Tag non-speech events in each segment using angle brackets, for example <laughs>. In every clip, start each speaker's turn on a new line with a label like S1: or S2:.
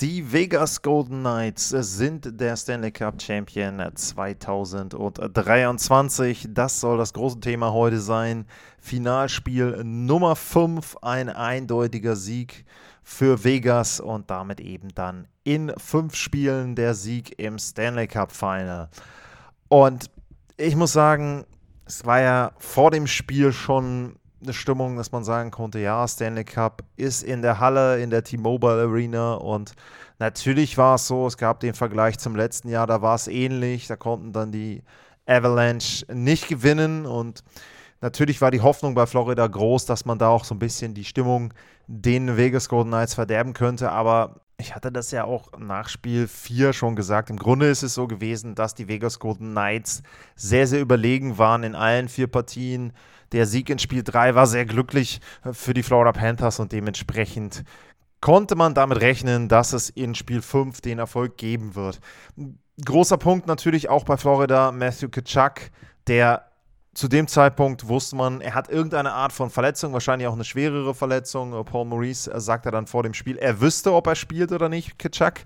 S1: Die Vegas Golden Knights sind der Stanley Cup Champion 2023. Das soll das große Thema heute sein. Finalspiel Nummer 5, ein eindeutiger Sieg für Vegas und damit eben dann in fünf Spielen der Sieg im Stanley Cup Final. Und ich muss sagen, es war ja vor dem Spiel schon eine Stimmung, dass man sagen konnte, ja, Stanley Cup ist in der Halle, in der T-Mobile Arena. Und natürlich war es so, es gab den Vergleich zum letzten Jahr, da war es ähnlich, da konnten dann die Avalanche nicht gewinnen. Und natürlich war die Hoffnung bei Florida groß, dass man da auch so ein bisschen die Stimmung den Vegas Golden Knights verderben könnte, aber ich hatte das ja auch nach Spiel 4 schon gesagt. Im Grunde ist es so gewesen, dass die Vegas Golden Knights sehr, sehr überlegen waren in allen vier Partien. Der Sieg in Spiel 3 war sehr glücklich für die Florida Panthers und dementsprechend konnte man damit rechnen, dass es in Spiel 5 den Erfolg geben wird. Großer Punkt natürlich auch bei Florida, Matthew Kitschak, der zu dem Zeitpunkt wusste man, er hat irgendeine Art von Verletzung, wahrscheinlich auch eine schwerere Verletzung. Paul Maurice sagte dann vor dem Spiel, er wüsste, ob er spielt oder nicht, Kitschak.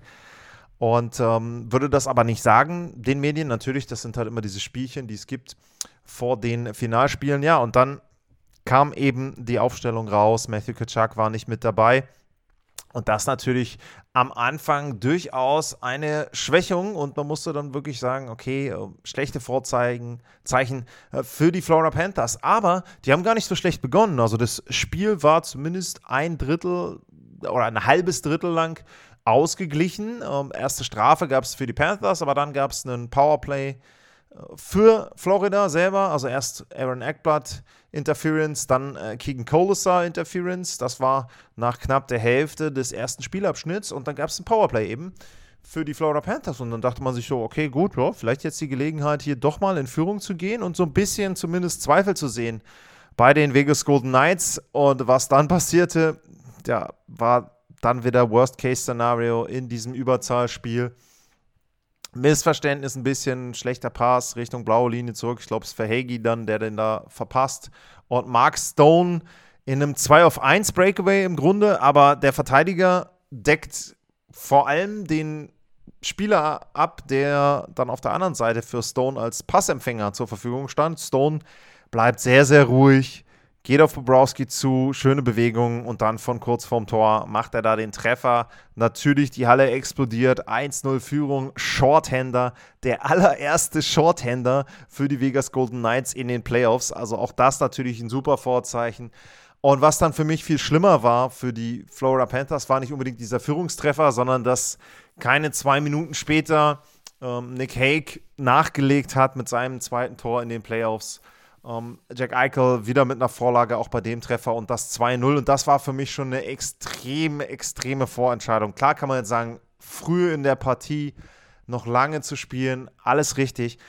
S1: Und ähm, würde das aber nicht sagen, den Medien. Natürlich, das sind halt immer diese Spielchen, die es gibt vor den Finalspielen. Ja, und dann kam eben die Aufstellung raus. Matthew Kitschak war nicht mit dabei. Und das natürlich am Anfang durchaus eine Schwächung und man musste dann wirklich sagen, okay, äh, schlechte Vorzeichen Zeichen äh, für die Florida Panthers. Aber die haben gar nicht so schlecht begonnen. Also das Spiel war zumindest ein Drittel oder ein halbes Drittel lang ausgeglichen. Ähm, erste Strafe gab es für die Panthers, aber dann gab es einen Powerplay für Florida selber, also erst Aaron Eckblatt Interference, dann äh, Keegan Colasar Interference. Das war nach knapp der Hälfte des ersten Spielabschnitts und dann gab es ein Powerplay eben für die Florida Panthers und dann dachte man sich so, okay, gut, ja, vielleicht jetzt die Gelegenheit hier doch mal in Führung zu gehen und so ein bisschen zumindest Zweifel zu sehen bei den Vegas Golden Knights und was dann passierte, ja, war dann wieder Worst-Case-Szenario in diesem Überzahlspiel. Missverständnis ein bisschen, schlechter Pass Richtung blaue Linie zurück. Ich glaube, es ist Verhegi dann, der den da verpasst. Und Mark Stone in einem 2 auf 1 Breakaway im Grunde, aber der Verteidiger deckt vor allem den Spieler ab, der dann auf der anderen Seite für Stone als Passempfänger zur Verfügung stand. Stone bleibt sehr, sehr ruhig, geht auf Bobrowski zu, schöne Bewegung und dann von kurz vorm Tor macht er da den Treffer. Natürlich die Halle explodiert, 1-0 Führung, Shorthander, der allererste Shorthander für die Vegas Golden Knights in den Playoffs. Also auch das natürlich ein super Vorzeichen. Und was dann für mich viel schlimmer war für die Florida Panthers, war nicht unbedingt dieser Führungstreffer, sondern dass keine zwei Minuten später ähm, Nick Hague nachgelegt hat mit seinem zweiten Tor in den Playoffs. Um, ähm, Jack Eichel wieder mit einer Vorlage auch bei dem Treffer und das 2-0. Und das war für mich schon eine extrem, extreme Vorentscheidung. Klar kann man jetzt sagen, früh in der Partie noch lange zu spielen, alles richtig.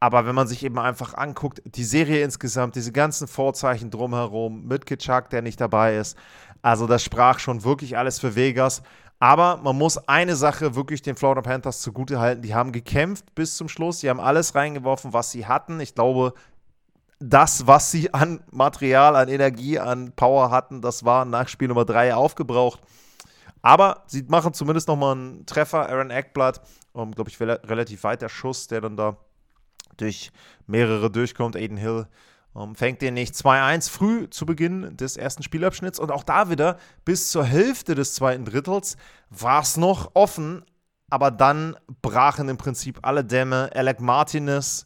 S1: Aber wenn man sich eben einfach anguckt, die Serie insgesamt, diese ganzen Vorzeichen drumherum, mit Kitschak, der nicht dabei ist, also das sprach schon wirklich alles für Vegas. Aber man muss eine Sache wirklich den Florida Panthers zugute halten. Die haben gekämpft bis zum Schluss. Die haben alles reingeworfen, was sie hatten. Ich glaube, das, was sie an Material, an Energie, an Power hatten, das war nach Spiel Nummer 3 aufgebraucht. Aber sie machen zumindest nochmal einen Treffer. Aaron Eckblatt, um, glaube ich, relativ weiter Schuss, der dann da durch mehrere durchkommt. Aiden Hill um, fängt den nicht 2-1 früh zu Beginn des ersten Spielabschnitts. Und auch da wieder bis zur Hälfte des zweiten Drittels war es noch offen. Aber dann brachen im Prinzip alle Dämme. Alec Martinez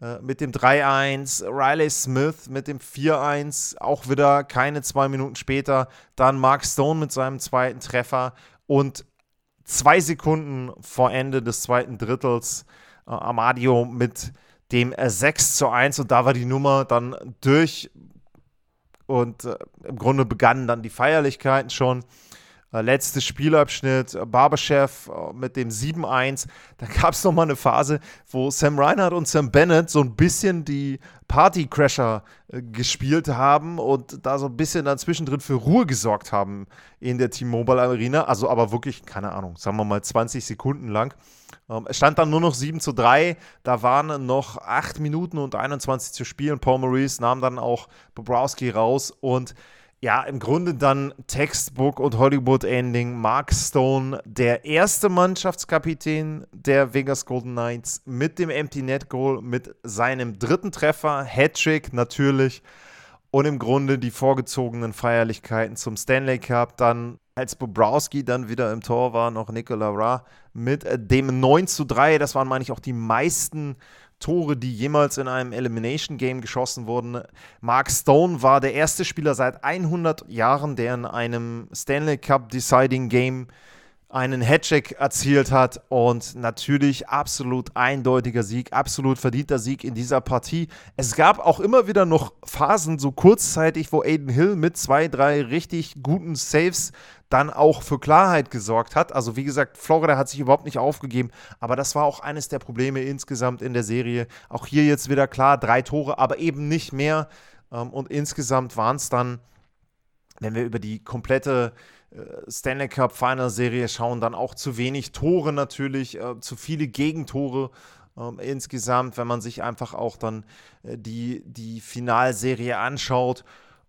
S1: äh, mit dem 3-1, Riley Smith mit dem 4-1, auch wieder keine zwei Minuten später, dann Mark Stone mit seinem zweiten Treffer und zwei Sekunden vor Ende des zweiten Drittels äh, Amadio mit dem 6 zu 1 und da war die Nummer dann durch. Und äh, im Grunde begannen dann die Feierlichkeiten schon. Äh, letzter Spielabschnitt, äh, Barberchef äh, mit dem 7-1. Da gab es nochmal eine Phase, wo Sam Reinhardt und Sam Bennett so ein bisschen die Partycrasher gespielt haben und da so ein bisschen dann zwischendrin für Ruhe gesorgt haben in der T-Mobile Arena. Also aber wirklich, keine Ahnung, sagen wir mal 20 Sekunden lang. Ähm, es stand dann nur noch 7 zu 3. Da waren noch 8 Minuten und 21 zu spielen. Paul Maurice nahm dann auch Bobrowski raus und ja, im Grunde dann Textbook und Hollywood-Ending. Mark Stone, der erste Mannschaftskapitän der Vegas Golden Knights mit dem Empty Net Goal, mit seinem dritten Treffer, Hattrick natürlich. Und im Grunde die vorgezogenen Feierlichkeiten zum Stanley Cup. Dann, als Bobrowski dann wieder im Tor war, noch Nicola Ra mit dem 9 zu 3. Das waren, meine ich, auch die meisten Tore, die jemals in einem Elimination Game geschossen wurden. Mark Stone war der erste Spieler seit 100 Jahren, der in einem Stanley Cup Deciding Game einen Hattrick erzielt hat und natürlich absolut eindeutiger Sieg, absolut verdienter Sieg in dieser Partie. Es gab auch immer wieder noch Phasen, so kurzzeitig, wo Aiden Hill mit zwei, drei richtig guten Saves dann auch für Klarheit gesorgt hat. Also wie gesagt, Florida hat sich überhaupt nicht aufgegeben, aber das war auch eines der Probleme insgesamt in der Serie. Auch hier jetzt wieder klar, drei Tore, aber eben nicht mehr. Ähm, und insgesamt waren es dann, wenn wir über die komplette Stanley Cup Final Serie schauen, dann auch zu wenig Tore natürlich, äh, zu viele Gegentore. Ähm, insgesamt, wenn man sich einfach auch dann äh, die, die Finalserie anschaut.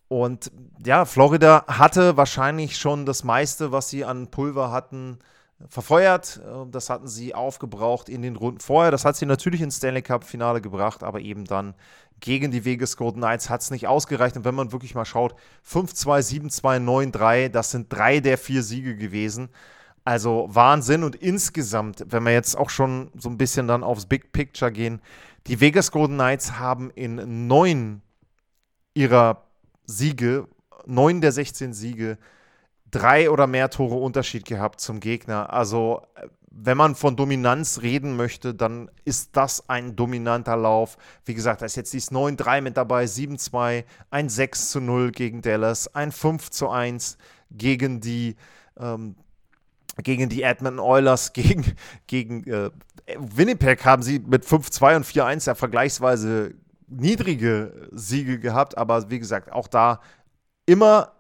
S1: Und ja, Florida hatte wahrscheinlich schon das meiste, was sie an Pulver hatten, verfeuert. Das hatten sie aufgebraucht in den Runden vorher. Das hat sie natürlich ins Stanley Cup-Finale gebracht, aber eben dann gegen die Vegas Golden Knights hat es nicht ausgereicht. Und wenn man wirklich mal schaut, 5-2, 7-2, 9-3, das sind drei der vier Siege gewesen. Also Wahnsinn. Und insgesamt, wenn wir jetzt auch schon so ein bisschen dann aufs Big Picture gehen, die Vegas Golden Knights haben in neun ihrer Siege, neun der 16 Siege, drei oder mehr Tore Unterschied gehabt zum Gegner. Also, wenn man von Dominanz reden möchte, dann ist das ein dominanter Lauf. Wie gesagt, da ist jetzt dieses 9-3 mit dabei, 7-2, ein 6-0 gegen Dallas, ein 5-1 gegen die, ähm, gegen die Edmonton Oilers, <laughs> gegen, gegen äh, Winnipeg haben sie mit 5-2 und 4-1 ja vergleichsweise niedrige Siege gehabt, aber wie gesagt, auch da immer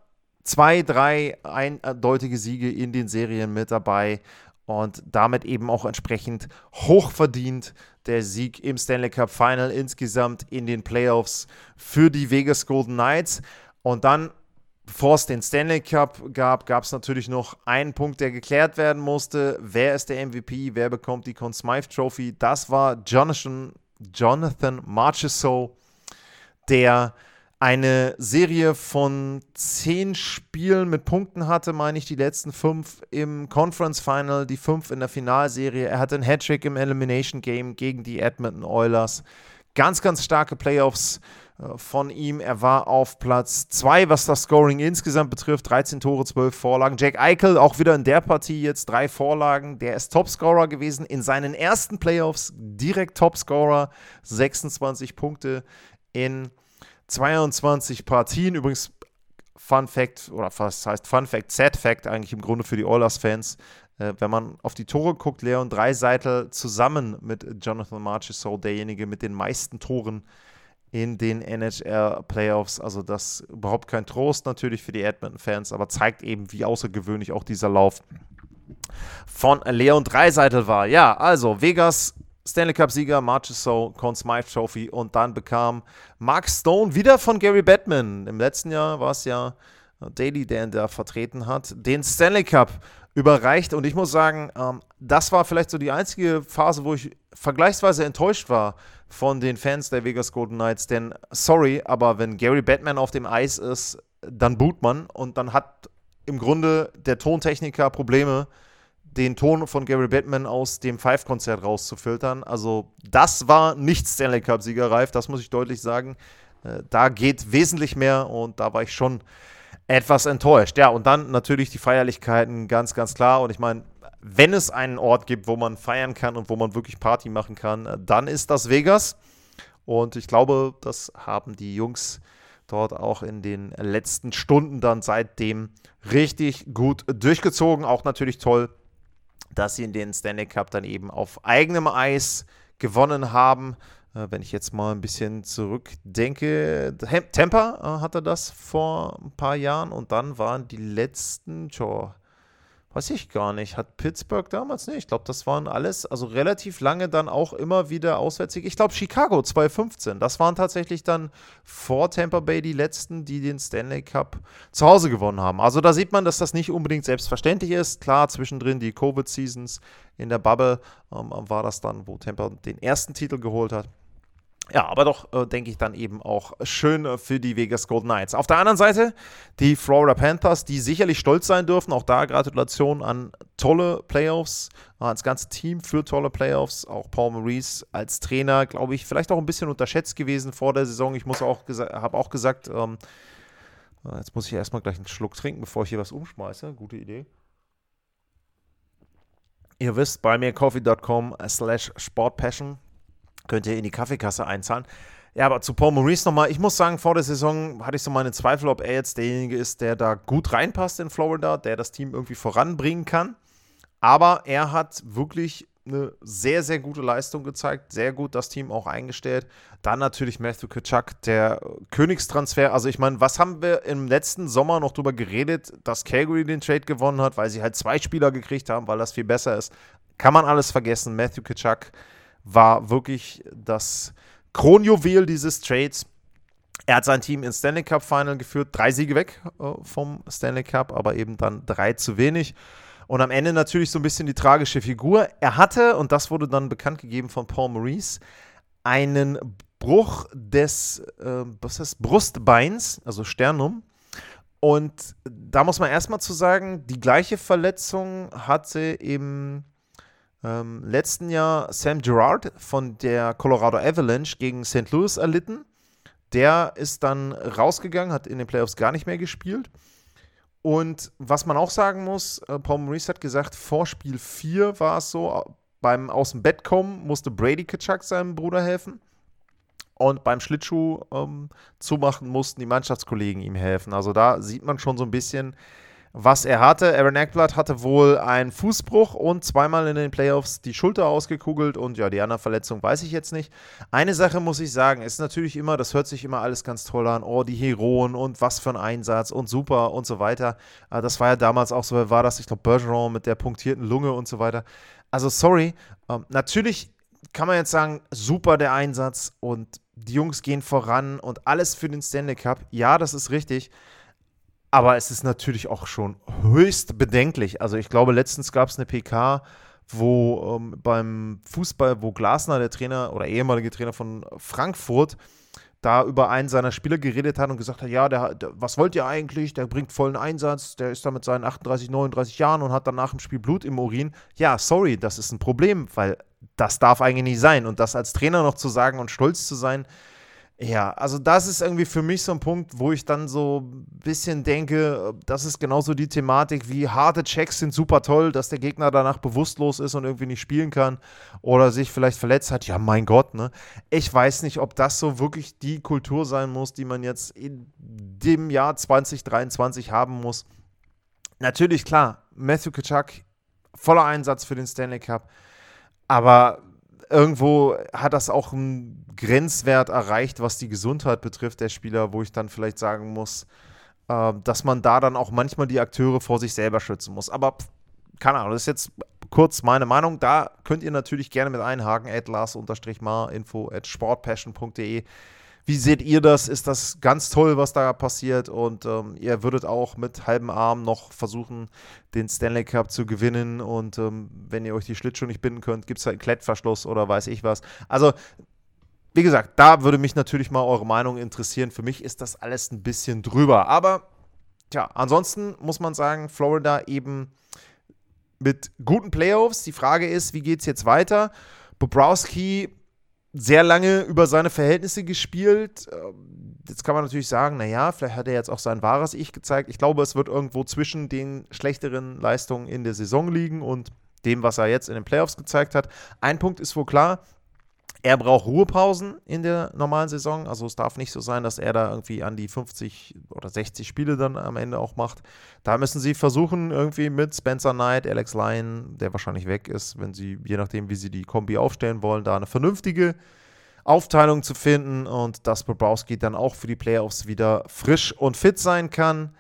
S1: zwei, drei eindeutige Siege in den Serien mit dabei und damit eben auch entsprechend hochverdient der Sieg im Stanley Cup Final insgesamt in den Playoffs für die Vegas Golden Knights. Und dann, bevor es den Stanley Cup gab, gab es natürlich noch einen Punkt, der geklärt werden musste. Wer ist der MVP? Wer bekommt die Conn Smythe Trophy? Das war Jonathan Jonathan Marchessault, der eine Serie von zehn Spielen mit Punkten hatte, meine ich, die letzten fünf im Conference Final, die fünf in der Finalserie. Er hatte einen Hattrick im Elimination Game gegen die Edmonton Oilers. Ganz, ganz starke Playoffs äh, von ihm. Er war auf Platz 2, was das Scoring insgesamt betrifft. 13 Tore, 12 Vorlagen. Jack Eichel auch wieder in der Partie jetzt drei Vorlagen. Der ist Topscorer gewesen in seinen ersten Playoffs. Direkt Topscorer. 26 Punkte in 22 Partien. Übrigens Fun Fact, oder was heißt Fun Fact, Sad Fact eigentlich im Grunde für die Oilers-Fans. Äh, wenn man auf die Tore guckt, Leon Dreiseitel zusammen mit Jonathan Marchessault derjenige mit den meisten Toren in den NHL Playoffs. Also das überhaupt kein Trost natürlich für die Edmonton-Fans, aber zeigt eben, wie außergewöhnlich auch dieser Lauf von Leon Dreiseitel war. Ja, also Vegas Stanley Cup-Sieger Marchessault, Conn Smythe Trophy und dann bekam Mark Stone wieder von Gary Batman. Im letzten Jahr war es ja Daly, der ihn da vertreten hat, den Stanley Cup überreicht. Und ich muss sagen, ähm, das war vielleicht so die einzige Phase, wo ich vergleichsweise enttäuscht war von den Fans der Vegas Golden Knights. Denn, sorry, aber wenn Gary Batman auf dem Eis ist, dann boot man und dann hat im Grunde der Tontechniker Probleme, den Ton von Gary Batman aus dem Five-Konzert rauszufiltern. Also, das war nicht Stanley Cup-Sieger, Ralf, das muss ich deutlich sagen. Äh, da geht wesentlich mehr und da war ich schon etwas enttäuscht. Ja, und dann natürlich die Feierlichkeiten, ganz, ganz klar. Und ich meine, wenn es einen Ort gibt, wo man feiern kann und wo man wirklich Party machen kann, dann ist das Vegas. Und ich glaube, das haben die Jungs dort auch in den letzten Stunden dann seitdem richtig gut durchgezogen. Auch natürlich toll, dass sie in den Stanley Cup dann eben auf eigenem Eis gewonnen haben. Äh, wenn ich jetzt mal ein bisschen zurückdenke, Tampa äh, hatte das vor ein paar Jahren und dann waren die letzten, tja, Weiß ich gar nicht. Hat Pittsburgh damals nicht? Ich glaube, das waren alles, also relativ lange dann auch immer wieder Auswärtssiege. Ich glaube, Chicago 2015. Das waren tatsächlich dann vor Tampa Bay die letzten, die den Stanley Cup zu Hause gewonnen haben. Also da sieht man, dass das nicht unbedingt selbstverständlich ist. Klar, zwischendrin die Covid-Seasons in der Bubble ähm, war das dann, wo Tampa den ersten Titel geholt hat. Ja, aber doch, äh, denke ich, dann eben auch schön äh, für die Vegas Golden Knights. Auf der anderen Seite die Florida Panthers, die sicherlich stolz sein dürfen. Auch da Gratulation an tolle Playoffs, äh, ans ganze Team für tolle Playoffs. Auch Paul Maurice als Trainer, glaube ich, vielleicht auch ein bisschen unterschätzt gewesen vor der Saison. Ich muss auch habe auch gesagt, ähm, äh, jetzt muss ich erstmal gleich einen Schluck trinken, bevor ich hier was umschmeiße. Gute Idee. Ihr wisst, bei mir coffee.com slash sportpassion könnt ihr in die Kaffeekasse einzahlen. Ja, aber zu Paul Maurice nochmal. Ich muss sagen, vor der Saison hatte ich so meine Zweifel, ob er jetzt derjenige ist, der da gut reinpasst in Florida, der das Team irgendwie voranbringen kann. Aber er hat wirklich eine sehr, sehr gute Leistung gezeigt, sehr gut das Team auch eingestellt. Dann natürlich Matthew Kachuk, der Königstransfer. Also ich meine, was haben wir im letzten Sommer noch drüber geredet, dass Calgary den Trade gewonnen hat, weil sie halt zwei Spieler gekriegt haben, weil das viel besser ist. Kann man alles vergessen. Matthew Kachuk war wirklich das Kronjuwel dieses Trades. Er hat sein Team ins Stanley Cup Final geführt, drei Siege weg äh, vom Stanley Cup, aber eben dann drei zu wenig. Und am Ende natürlich so ein bisschen die tragische Figur. Er hatte, und das wurde dann bekannt gegeben von Paul Maurice, einen Bruch des äh, was heißt, Brustbeins, also Sternum. Und da muss man erstmal zu sagen, die gleiche Verletzung hatte im ähm, letzten Jahr Sam Gerard von der Colorado Avalanche gegen St. Louis erlitten. Der ist dann rausgegangen, hat in den Playoffs gar nicht mehr gespielt. Und was man auch sagen muss, äh, Paul Maurice hat gesagt, vor Spiel 4 war es so, beim Aus dem Bett kommen musste Brady Kitschak seinem Bruder helfen. Und beim Schlittschuh ähm, zumachen mussten die Mannschaftskollegen ihm helfen. Also da sieht man schon so ein bisschen, was er hatte. Aaron Eckblatt hatte wohl einen Fußbruch und zweimal in den Playoffs die Schulter ausgekugelt und ja, die andere Verletzung weiß ich jetzt nicht. Eine Sache muss ich sagen, ist natürlich immer, das hört sich immer alles ganz toll an, oh, die Heroen und was für ein Einsatz und super und so weiter. Ah, das war ja damals auch so, war das, ich glaube, Bergeron mit der punktierten Lunge und so weiter. Also sorry, ähm, natürlich kann man jetzt sagen, super der Einsatz und die Jungs gehen voran und alles für den Stanley Cup. Ja, das ist richtig. Aber es ist natürlich auch schon höchst bedenklich. Also ich glaube, letztens gab es eine PK, wo ähm, beim Fußball, wo Glasner, der Trainer oder ehemalige Trainer von Frankfurt, da über einen seiner Spieler geredet hat und gesagt hat, ja, der, der, was wollt ihr eigentlich? Der bringt vollen Einsatz, der ist da mit seinen 38, 39 Jahren und hat dann nach dem Spiel Blut im Urin. Ja, sorry, das ist ein Problem, weil das darf eigentlich nicht sein. Und das als Trainer noch zu sagen und stolz zu sein, ja, also das ist irgendwie für mich so ein Punkt, wo ich dann so ein bisschen denke, das ist genauso die Thematik wie harte Checks sind super toll, dass der Gegner danach bewusstlos ist und irgendwie nicht spielen kann oder sich vielleicht verletzt hat. Ja, mein Gott, ne? Ich weiß nicht, ob das so wirklich die Kultur sein muss, die man jetzt in dem Jahr 2023 haben muss. Natürlich, klar, Matthew Kachuk, voller Einsatz für den Stanley Cup, aber irgendwo hat das auch einen Grenzwert erreicht, was die Gesundheit betrifft, der Spieler, wo ich dann vielleicht sagen muss, äh, dass man da dann auch manchmal die Akteure vor sich selber schützen muss. Aber keine Ahnung, das ist jetzt kurz meine Meinung. Da könnt ihr natürlich gerne mit einhaken, at lars-mar, info at sportpassion.de. Wie seht ihr das? Ist das ganz toll, was da passiert? Und ähm, ihr würdet auch mit halbem Arm noch versuchen, den Stanley Cup zu gewinnen. Und ähm, wenn ihr euch die Schlittschuhe nicht binden könnt, gibt es halt einen Klettverschluss oder weiß ich was. Also, wie gesagt, da würde mich natürlich mal eure Meinung interessieren. Für mich ist das alles ein bisschen drüber. Aber, tja, ansonsten muss man sagen, Florida eben mit guten Playoffs. Die Frage ist, wie geht es jetzt weiter? Bobrowski sehr lange über seine Verhältnisse gespielt. Ähm, jetzt kann man natürlich sagen, naja, vielleicht hat er jetzt auch sein wahres Ich gezeigt. Ich glaube, es wird irgendwo zwischen den schlechteren Leistungen in der Saison liegen und dem, was er jetzt in den Playoffs gezeigt hat. Ein Punkt ist wohl klar, Er braucht Ruhepausen in der normalen Saison. Also es darf nicht so sein, dass er da irgendwie an die 50 oder 60 Spiele dann am Ende auch macht. Da müssen sie versuchen, irgendwie mit Spencer Knight, Alex Lyon, der wahrscheinlich weg ist, wenn sie, je nachdem, wie sie die Kombi aufstellen wollen, da eine vernünftige Aufteilung zu finden und dass Bobrowski dann auch für die Playoffs wieder frisch und fit sein kann.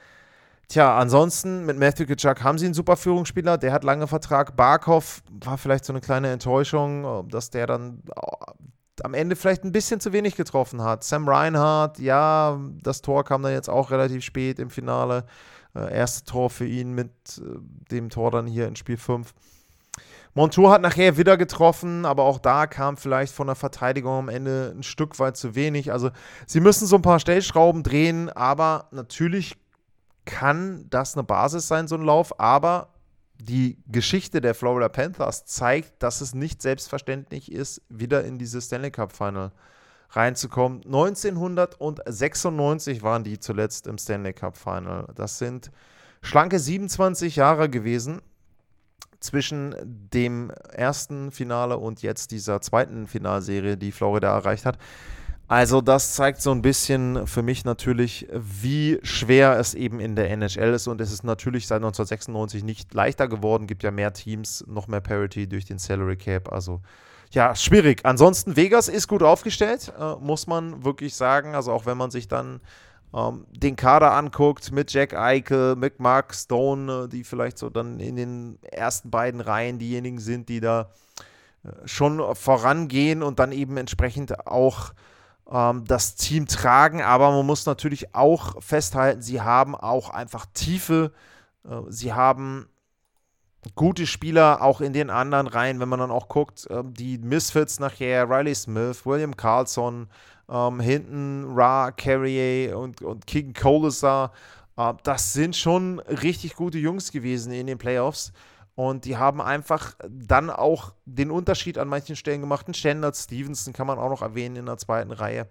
S1: Tja, ansonsten mit Matthew Kitschak haben sie einen super Führungsspieler, der hat lange Vertrag. Barkov war vielleicht so eine kleine Enttäuschung, dass der dann am Ende vielleicht ein bisschen zu wenig getroffen hat. Sam Reinhardt, ja, das Tor kam dann jetzt auch relativ spät im Finale. Äh, erste Tor für ihn mit äh, dem Tor dann hier in Spiel 5. Montour hat nachher wieder getroffen, aber auch da kam vielleicht von der Verteidigung am Ende ein Stück weit zu wenig. Also sie müssen so ein paar Stellschrauben drehen, aber natürlich kann das eine Basis sein, so ein Lauf, aber die Geschichte der Florida Panthers zeigt, dass es nicht selbstverständlich ist, wieder in dieses Stanley Cup Final reinzukommen. 1996 waren die zuletzt im Stanley Cup Final. Das sind schlanke 27 Jahre gewesen zwischen dem ersten Finale und jetzt dieser zweiten Finalserie, die Florida erreicht hat. Also das zeigt so ein bisschen für mich natürlich, wie schwer es eben in der NHL ist. Und es ist natürlich seit 1996 nicht leichter geworden. Gibt ja mehr Teams, noch mehr Parity durch den Salary Cap. Also ja, schwierig. Ansonsten, Vegas ist gut aufgestellt, äh, muss man wirklich sagen. Also auch wenn man sich dann ähm, den Kader anguckt mit Jack Eichel, mit Mark Stone, äh, die vielleicht so dann in den ersten beiden Reihen diejenigen sind, die da äh, schon vorangehen und dann eben entsprechend auch ähm, das Team tragen. Aber man muss natürlich auch festhalten, sie haben auch einfach Tiefe. Äh, sie haben gute Spieler auch in den anderen Reihen, wenn man dann auch guckt, äh, die Misfits nachher, Riley Smith, William Carlson, ähm, hinten Ra, Carrier und, und King Colasar. Äh, das sind schon richtig gute Jungs gewesen in den Playoffs. Und die haben einfach dann auch den Unterschied an manchen Stellen gemacht. Ein Standard Stevenson kann man auch noch erwähnen in der zweiten Reihe.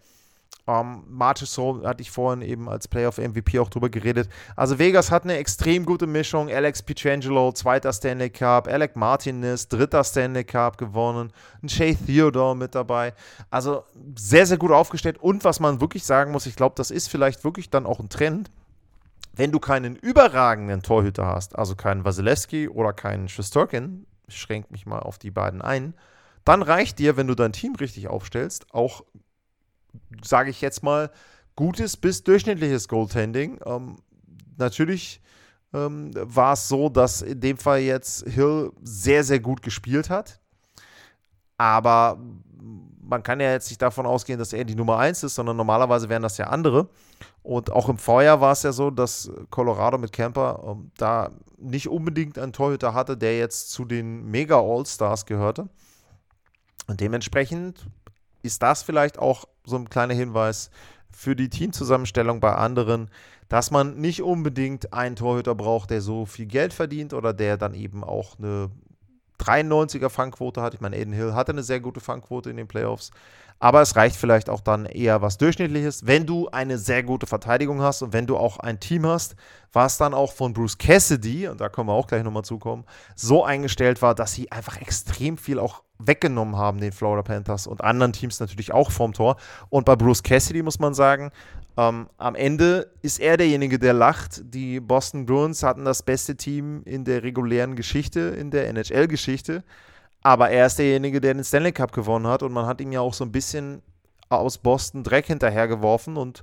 S1: Ähm, Marchessault hatte ich vorhin eben als Playoff MVP auch drüber geredet. Also Vegas hat eine extrem gute Mischung. Alex Pietrangelo, zweiter Stanley Cup. Alec Martinez, dritter Stanley Cup gewonnen. Ein Shay Theodore mit dabei. Also sehr, sehr gut aufgestellt. Und was man wirklich sagen muss, ich glaube, das ist vielleicht wirklich dann auch ein Trend wenn du keinen überragenden Torhüter hast, also keinen Wasilewski oder keinen Shostorkin, ich schränke mich mal auf die beiden ein, dann reicht dir, wenn du dein Team richtig aufstellst, auch, sage ich jetzt mal, gutes bis durchschnittliches Goaltending. Ähm, natürlich ähm, war es so, dass in dem Fall jetzt Hill sehr, sehr gut gespielt hat. Aber man kann ja jetzt nicht davon ausgehen, dass er die Nummer 1 ist, sondern normalerweise wären das ja andere. Und auch im Vorjahr war es ja so, dass Colorado mit Camper ähm, da nicht unbedingt einen Torhüter hatte, der jetzt zu den Mega All-Stars gehörte. Und dementsprechend ist das vielleicht auch so ein kleiner Hinweis für die Teamzusammenstellung bei anderen, dass man nicht unbedingt einen Torhüter braucht, der so viel Geld verdient oder der dann eben auch eine 93er Fangquote hat. Ich meine, Aiden Hill hatte eine sehr gute Fangquote in den Playoffs. Aber es reicht vielleicht auch dann eher was Durchschnittliches, wenn du eine sehr gute Verteidigung hast und wenn du auch ein Team hast, was dann auch von Bruce Cassidy, und da können wir auch gleich nochmal zukommen, so eingestellt war, dass sie einfach extrem viel auch weggenommen haben, den Florida Panthers und anderen Teams natürlich auch vom Tor. Und bei Bruce Cassidy muss man sagen, ähm, am Ende ist er derjenige, der lacht. Die Boston Bruins hatten das beste Team in der regulären Geschichte, in der NHL-Geschichte. Aber er ist derjenige, der den Stanley Cup gewonnen hat und man hat ihm ja auch so ein bisschen aus Boston Dreck hinterhergeworfen und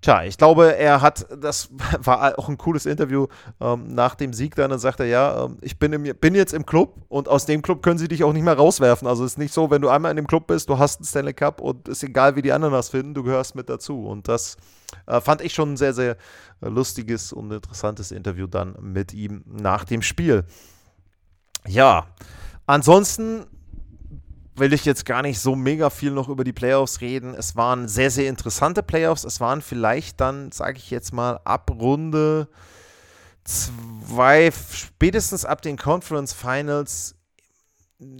S1: Tja, ich glaube, er hat, das <laughs> war auch ein cooles Interview ähm, nach dem Sieg dann, dann sagt er, ja, ähm, ich bin, im, bin jetzt im Club und aus dem Club können sie dich auch nicht mehr rauswerfen. Also es ist nicht so, wenn du einmal in dem Club bist, du hast einen Stanley Cup und ist egal, wie die anderen das finden, du gehörst mit dazu. Und das äh, fand ich schon ein sehr, sehr äh, lustiges und interessantes Interview dann mit ihm nach dem Spiel. Ja, ansonsten will ich jetzt gar nicht so mega viel noch über die Playoffs reden. Es waren sehr, sehr interessante Playoffs. Es waren vielleicht dann, sage ich jetzt mal, ab Runde zwei, spätestens ab den Conference Finals,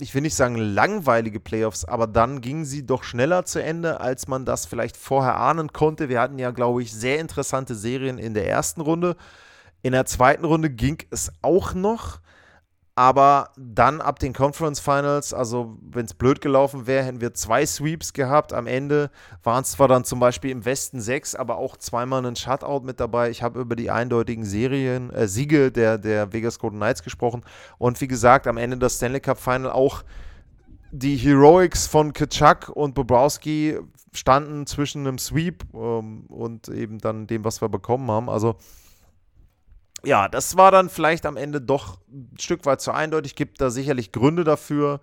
S1: ich will nicht sagen langweilige Playoffs, aber dann gingen sie doch schneller zu Ende, als man das vielleicht vorher ahnen konnte. Wir hatten ja, glaube ich, sehr interessante Serien in der ersten Runde. In der zweiten Runde ging es auch noch. Aber dann ab den Conference Finals, also wenn es blöd gelaufen wäre, hätten wir zwei Sweeps gehabt. Am Ende waren es zwar dann zum Beispiel im Westen sechs, aber auch zweimal einen Shutout mit dabei. Ich habe über die eindeutigen Serien, äh, Siege der, der Vegas Golden Knights gesprochen. Und wie gesagt, am Ende das Stanley Cup Final auch die Heroics von Kitschak und Bobrowski standen zwischen einem Sweep ähm, und eben dann dem, was wir bekommen haben. Also ja, das war dann vielleicht am Ende doch ein Stück weit zu eindeutig. Gibt da sicherlich Gründe dafür.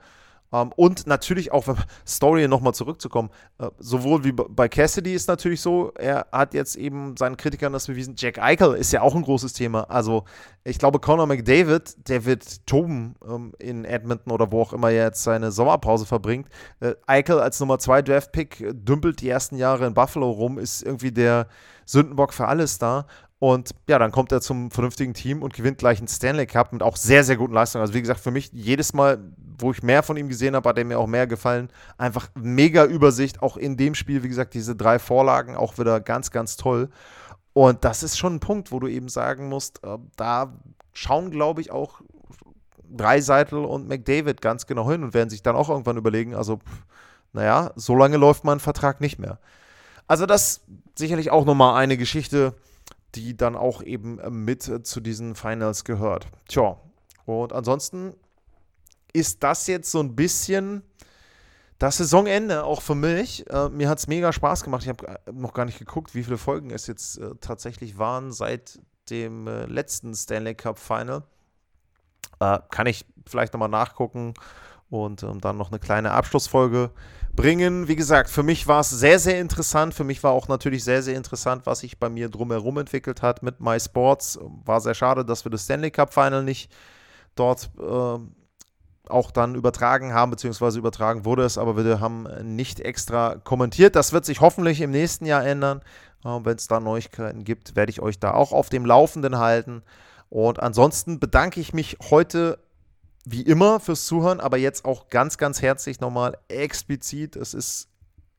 S1: Um, ähm, und natürlich auch, wenn Story nochmal zurückzukommen, uh, sowohl wie bei Cassidy ist natürlich so, er hat jetzt eben seinen Kritikern das bewiesen. Jack Eichel ist ja auch ein großes Thema. Also, ich glaube, Conor McDavid, der wird toben um, ähm, in Edmonton oder wo auch immer er jetzt seine Sommerpause verbringt. Uh, Eichel als Nummer 2 Draft-Pick dümpelt die ersten Jahre in Buffalo rum, ist irgendwie der Sündenbock für alles da. Und ja, dann kommt er zum vernünftigen Team und gewinnt gleich einen Stanley Cup mit auch sehr, sehr guten Leistungen. Also wie gesagt, für mich jedes Mal, wo ich mehr von ihm gesehen habe, hat er mir auch mehr gefallen. Einfach mega Übersicht, auch in dem Spiel, wie gesagt, diese drei Vorlagen auch wieder ganz, ganz toll. Und das ist schon ein Punkt, wo du eben sagen musst, äh, da schauen, glaube ich, auch Dreiseitel und McDavid ganz genau hin und werden sich dann auch irgendwann überlegen, also, naja, so lange läuft mein Vertrag nicht mehr. Also das sicherlich auch nochmal eine Geschichte, die dann auch eben äh, mit äh, zu diesen Finals gehört. Tja, und ansonsten ist das jetzt so ein bisschen das Saisonende auch für mich. Äh, mir hat es mega Spaß gemacht. Ich habe äh, noch gar nicht geguckt, wie viele Folgen es jetzt äh, tatsächlich waren seit dem äh, letzten Stanley Cup Final. kann ich vielleicht nochmal nachgucken und ähm, dann noch eine kleine Abschlussfolge bringen. Wie gesagt, für mich war es sehr, sehr interessant. Für mich war auch natürlich sehr, sehr interessant, was sich bei mir drumherum entwickelt hat mit MySports. War sehr schade, dass wir das Stanley Cup Final nicht dort äh, auch dann übertragen haben, beziehungsweise übertragen wurde es, aber wir haben nicht extra kommentiert. Das wird sich hoffentlich im nächsten Jahr ändern. Äh, Wenn es da Neuigkeiten gibt, werde ich euch da auch auf dem Laufenden halten. Und ansonsten bedanke ich mich heute wie immer fürs Zuhören, aber jetzt auch ganz, ganz herzlich nochmal explizit. Es ist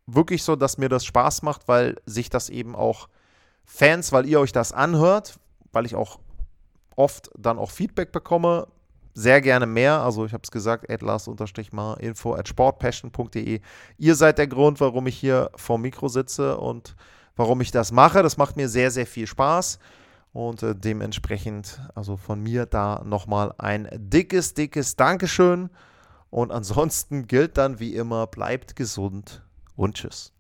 S1: wirklich so, dass mir das Spaß macht, weil sich das eben auch Fans, weil ihr euch das anhört, weil ich auch oft dann auch Feedback bekomme, sehr gerne mehr. Also ich habe es gesagt, atlas-mal info at sportpassion.de. Ihr seid der Grund, warum ich hier vor Mikro sitze und warum ich das mache. Das macht mir sehr, sehr viel Spaß. Und äh, dementsprechend, also von mir da nochmal ein dickes, dickes Dankeschön. Und ansonsten gilt dann wie immer, bleibt gesund und tschüss.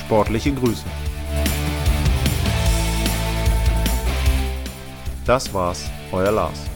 S2: Sportliche Grüße. Das war's, euer Lars.